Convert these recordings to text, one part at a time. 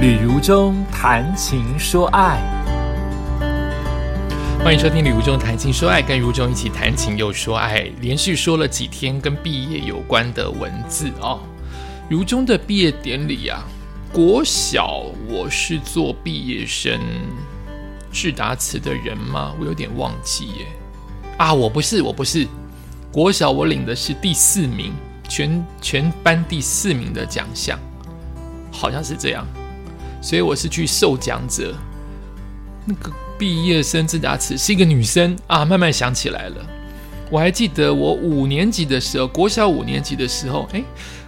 旅如中谈情说爱，欢迎收听《旅如中谈情说爱》，跟如中一起谈情又说爱，连续说了几天跟毕业有关的文字哦。如中的毕业典礼啊，国小我是做毕业生致答词的人吗？我有点忘记耶。啊，我不是，我不是。国小我领的是第四名，全全班第四名的奖项，好像是这样。所以我是去受奖者。那个毕业生致答词是一个女生啊，慢慢想起来了。我还记得我五年级的时候，国小五年级的时候，哎，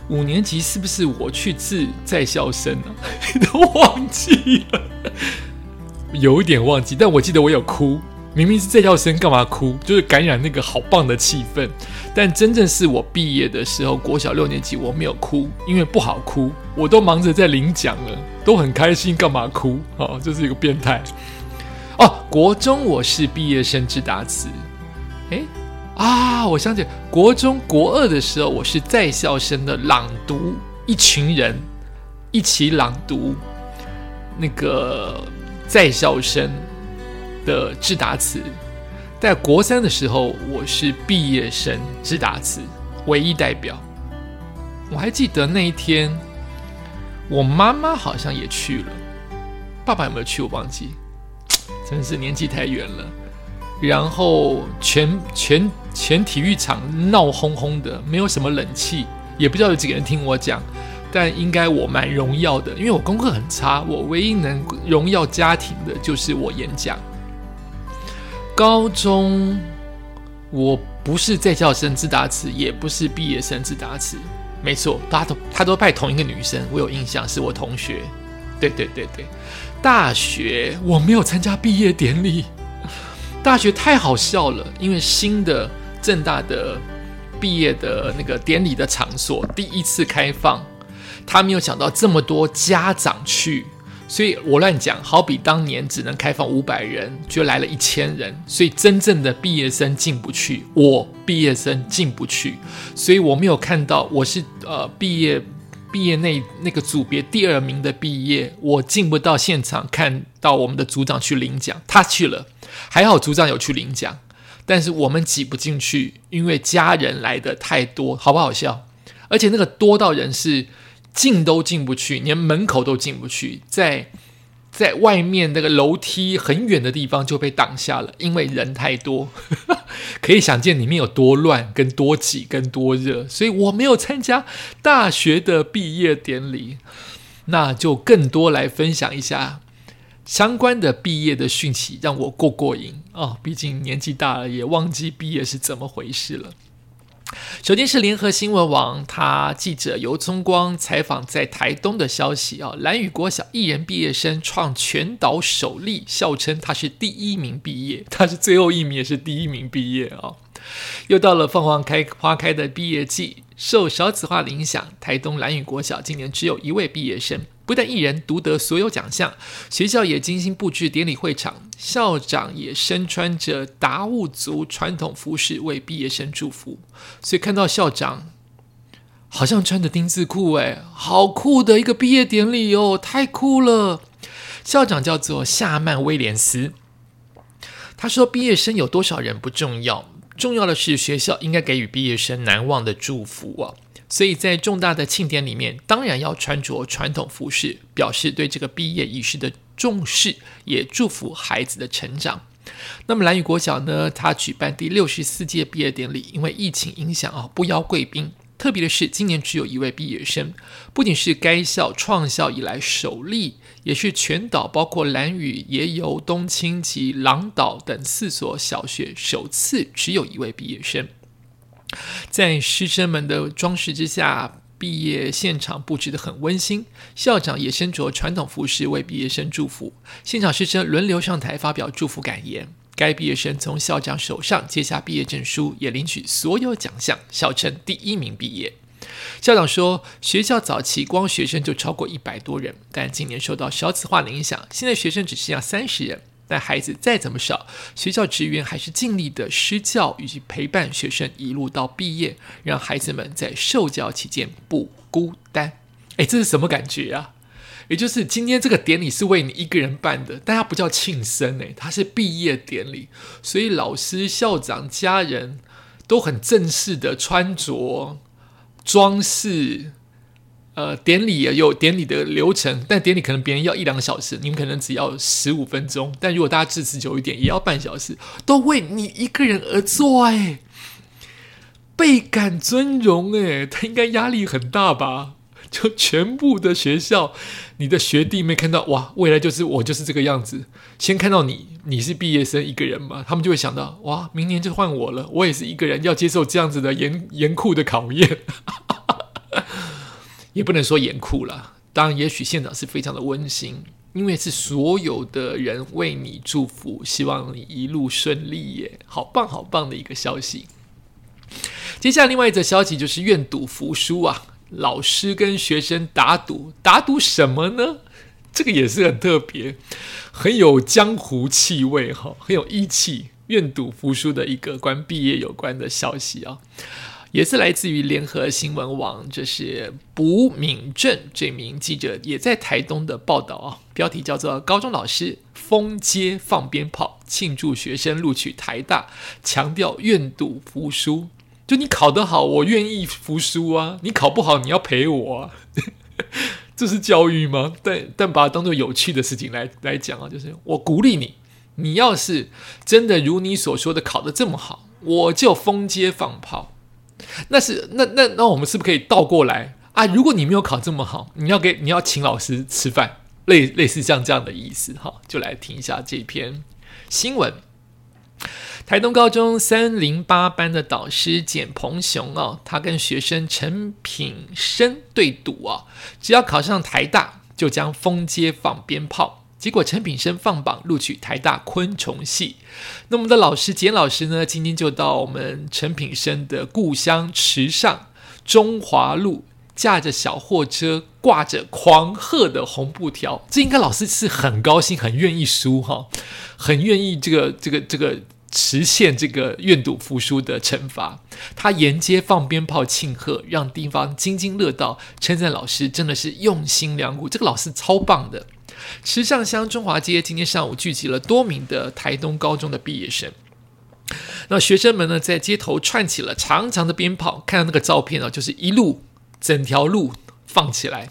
五年级是不是我去致在校生呢？都忘记了，有一点忘记，但我记得我有哭。明明是在校生，干嘛哭？就是感染那个好棒的气氛。但真正是我毕业的时候，国小六年级，我没有哭，因为不好哭，我都忙着在领奖了，都很开心，干嘛哭？哦，这是一个变态。哦，国中我是毕业生致答词。哎啊，我想起国中国二的时候，我是在校生的朗读，一群人一起朗读那个在校生。的致答词，在国三的时候，我是毕业生致答词唯一代表。我还记得那一天，我妈妈好像也去了，爸爸有没有去？我忘记，真是年纪太远了。然后全全全体育场闹哄哄的，没有什么冷气，也不知道有几个人听我讲，但应该我蛮荣耀的，因为我功课很差，我唯一能荣耀家庭的就是我演讲。高中，我不是在校生自答词，也不是毕业生自答词。没错，他都他都拜同一个女生，我有印象，是我同学。对对对对，大学我没有参加毕业典礼。大学太好笑了，因为新的正大的毕业的那个典礼的场所第一次开放，他没有想到这么多家长去。所以我乱讲，好比当年只能开放五百人，就来了一千人，所以真正的毕业生进不去，我毕业生进不去，所以我没有看到我是呃毕业毕业那那个组别第二名的毕业，我进不到现场看到我们的组长去领奖，他去了，还好组长有去领奖，但是我们挤不进去，因为家人来的太多，好不好笑？而且那个多到人是。进都进不去，连门口都进不去，在在外面那个楼梯很远的地方就被挡下了，因为人太多，可以想见里面有多乱、跟多挤、跟多热，所以我没有参加大学的毕业典礼，那就更多来分享一下相关的毕业的讯息，让我过过瘾哦。毕竟年纪大了，也忘记毕业是怎么回事了。首先是联合新闻网，他记者游宗光采访在台东的消息啊，蓝屿国小艺人毕业生创全岛首例，笑称他是第一名毕业，他是最后一名也是第一名毕业啊。又到了凤凰开花开的毕业季，受少子化的影响，台东蓝屿国小今年只有一位毕业生。不但一人独得所有奖项，学校也精心布置典礼会场，校长也身穿着达悟族传统服饰为毕业生祝福。所以看到校长好像穿着丁字裤，哎，好酷的一个毕业典礼哦，太酷了！校长叫做夏曼威廉斯，他说：“毕业生有多少人不重要，重要的是学校应该给予毕业生难忘的祝福啊。”所以在重大的庆典里面，当然要穿着传统服饰，表示对这个毕业仪式的重视，也祝福孩子的成长。那么蓝屿国小呢，它举办第六十四届毕业典礼，因为疫情影响啊，不邀贵宾。特别的是，今年只有一位毕业生，不仅是该校创校以来首例，也是全岛包括蓝屿、也有、东青及狼岛等四所小学首次只有一位毕业生。在师生们的装饰之下，毕业现场布置得很温馨。校长也身着传统服饰为毕业生祝福。现场师生轮流上台发表祝福感言。该毕业生从校长手上接下毕业证书，也领取所有奖项，校称第一名毕业。校长说，学校早期光学生就超过一百多人，但今年受到少子化的影响，现在学生只剩下三十人。但孩子再怎么少，学校职员还是尽力的施教以及陪伴学生一路到毕业，让孩子们在受教期间不孤单。哎，这是什么感觉啊？也就是今天这个典礼是为你一个人办的，但它不叫庆生诶，它是毕业典礼，所以老师、校长、家人都很正式的穿着、装饰。呃，典礼也有典礼的流程，但典礼可能别人要一两个小时，你们可能只要十五分钟。但如果大家致辞久一点，也要半小时，都为你一个人而做，哎，倍感尊荣，哎，他应该压力很大吧？就全部的学校，你的学弟妹看到哇，未来就是我就是这个样子。先看到你，你是毕业生一个人嘛，他们就会想到哇，明年就换我了，我也是一个人要接受这样子的严严酷的考验。也不能说严酷了，当然，也许现场是非常的温馨，因为是所有的人为你祝福，希望你一路顺利耶，好棒好棒的一个消息。接下来另外一则消息就是愿赌服输啊，老师跟学生打赌，打赌什么呢？这个也是很特别，很有江湖气味哈，很有义气，愿赌服输的一个关毕业有关的消息啊。也是来自于联合新闻网，这是卜敏正这名记者也在台东的报道啊，标题叫做“高中老师封街放鞭炮庆祝学生录取台大，强调愿赌服输”，就你考得好，我愿意服输啊；你考不好，你要陪我啊。这是教育吗？但但把它当做有趣的事情来来讲啊，就是我鼓励你，你要是真的如你所说的考得这么好，我就封街放炮。那是那那那我们是不是可以倒过来啊？如果你没有考这么好，你要给你要请老师吃饭，类类似像这样的意思哈，就来听一下这篇新闻。台东高中三零八班的导师简鹏雄啊，他跟学生陈品生对赌啊，只要考上台大，就将封街放鞭炮。结果陈品生放榜录取台大昆虫系，那我们的老师简老师呢？今天就到我们陈品生的故乡池上中华路，驾着小货车，挂着狂贺的红布条。这应该老师是很高兴，很愿意输哈，很愿意这个这个这个实现这个愿赌服输的惩罚。他沿街放鞭炮庆贺，让地方津津乐道，称赞老师真的是用心良苦。这个老师超棒的。池上乡中华街今天上午聚集了多名的台东高中的毕业生，那学生们呢在街头串起了长长的鞭炮，看到那个照片啊，就是一路整条路放起来，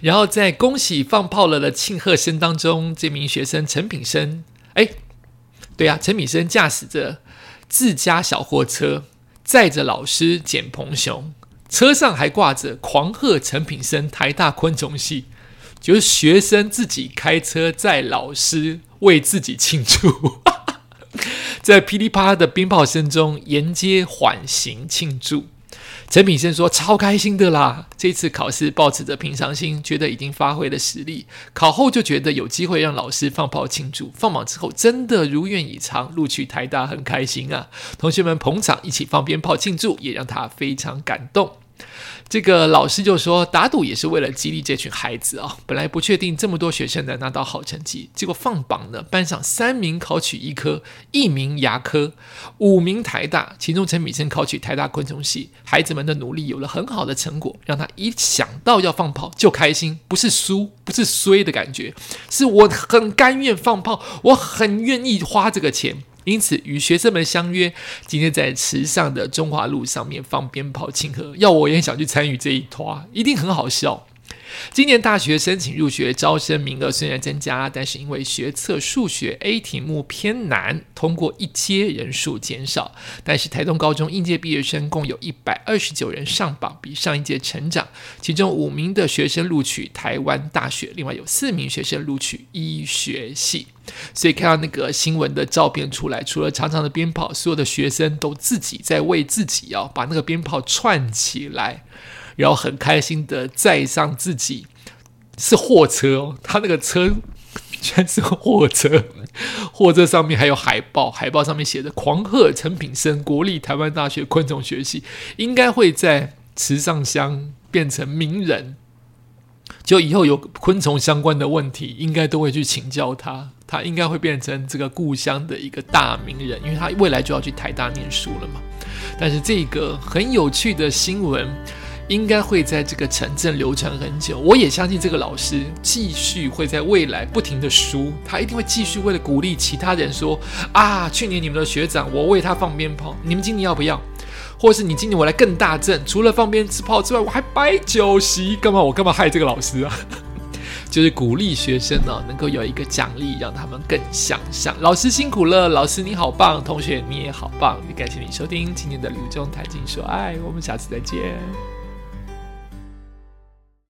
然后在恭喜放炮了的庆贺声当中，这名学生陈品生，哎，对呀，陈品生驾驶着自家小货车，载着老师简鹏雄，车上还挂着狂贺陈品生台大昆虫系。就是学生自己开车载老师为自己庆祝，在噼里啪啦的鞭炮声中沿街缓行庆祝。陈炳生说：“超开心的啦！这次考试抱持着平常心，觉得已经发挥了实力。考后就觉得有机会让老师放炮庆祝。放榜之后真的如愿以偿，录取台大，很开心啊！同学们捧场，一起放鞭炮庆祝，也让他非常感动。”这个老师就说，打赌也是为了激励这群孩子啊。本来不确定这么多学生能拿到好成绩，结果放榜呢，班上三名考取医科，一名牙科，五名台大，其中陈敏生考取台大昆虫系。孩子们的努力有了很好的成果，让他一想到要放炮就开心，不是输，不是衰的感觉，是我很甘愿放炮，我很愿意花这个钱。因此，与学生们相约，今天在池上的中华路上面放鞭炮庆贺。要我也想去参与这一团，一定很好笑。今年大学申请入学招生名额虽然增加，但是因为学测数学 A 题目偏难，通过一阶人数减少。但是台东高中应届毕业生共有一百二十九人上榜，比上一届成长。其中五名的学生录取台湾大学，另外有四名学生录取医学系。所以看到那个新闻的照片出来，除了长长的鞭炮，所有的学生都自己在为自己要把那个鞭炮串起来。然后很开心的载上自己是货车哦，他那个车全是货车，货车上面还有海报，海报上面写着“狂贺陈品生，国立台湾大学昆虫学系”，应该会在池上乡变成名人。就以后有昆虫相关的问题，应该都会去请教他，他应该会变成这个故乡的一个大名人，因为他未来就要去台大念书了嘛。但是这个很有趣的新闻。应该会在这个城镇流传很久。我也相信这个老师继续会在未来不停的输，他一定会继续为了鼓励其他人说啊，去年你们的学长我为他放鞭炮，你们今年要不要？或是你今年我来更大阵，除了放鞭炮之外，我还摆酒席，干嘛？我干嘛害这个老师啊？就是鼓励学生呢，能够有一个奖励，让他们更向上。老师辛苦了，老师你好棒，同学你也好棒。也感谢你收听今天的《吕中谈情说爱》，我们下次再见。